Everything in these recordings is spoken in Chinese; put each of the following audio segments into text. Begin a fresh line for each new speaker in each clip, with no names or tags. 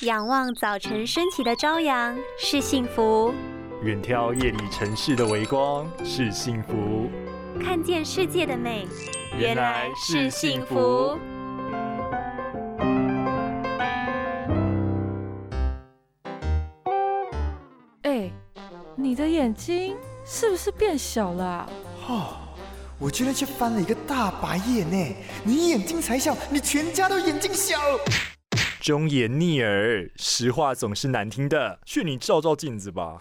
仰望早晨升起的朝阳是幸福，
远眺夜里城市的微光是幸福，
看见世界的美
原来是幸福。
哎，你的眼睛是不是变小了？
哦，我居然却翻了一个大白眼呢！你眼睛才小，你全家都眼睛小。
忠言逆耳，实话总是难听的，劝你照照镜子吧。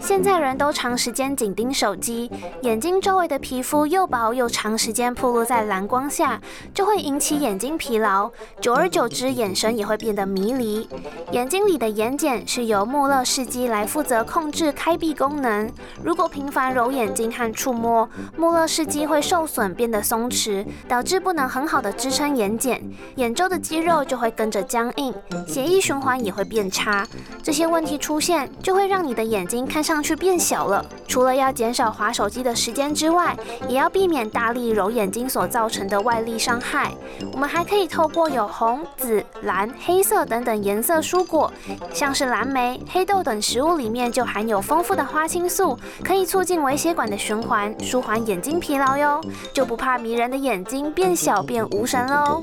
现在人都长时间紧盯手机，眼睛周围的皮肤又薄又长时间暴露在蓝光下，就会引起眼睛疲劳，久而久之眼神也会变得迷离。眼睛里的眼睑是由穆勒视肌来负责控制开闭功能，如果频繁揉眼睛和触摸，穆勒视肌会受损变得松弛，导致不能很好的支撑眼睑，眼周的肌肉就会跟着僵硬，血液循环也会变差。这些问题出现，就会让让你的眼睛看上去变小了。除了要减少划手机的时间之外，也要避免大力揉眼睛所造成的外力伤害。我们还可以透过有红、紫、蓝、黑色等等颜色蔬果，像是蓝莓、黑豆等食物里面就含有丰富的花青素，可以促进微血管的循环，舒缓眼睛疲劳哟，就不怕迷人的眼睛变小变无神喽。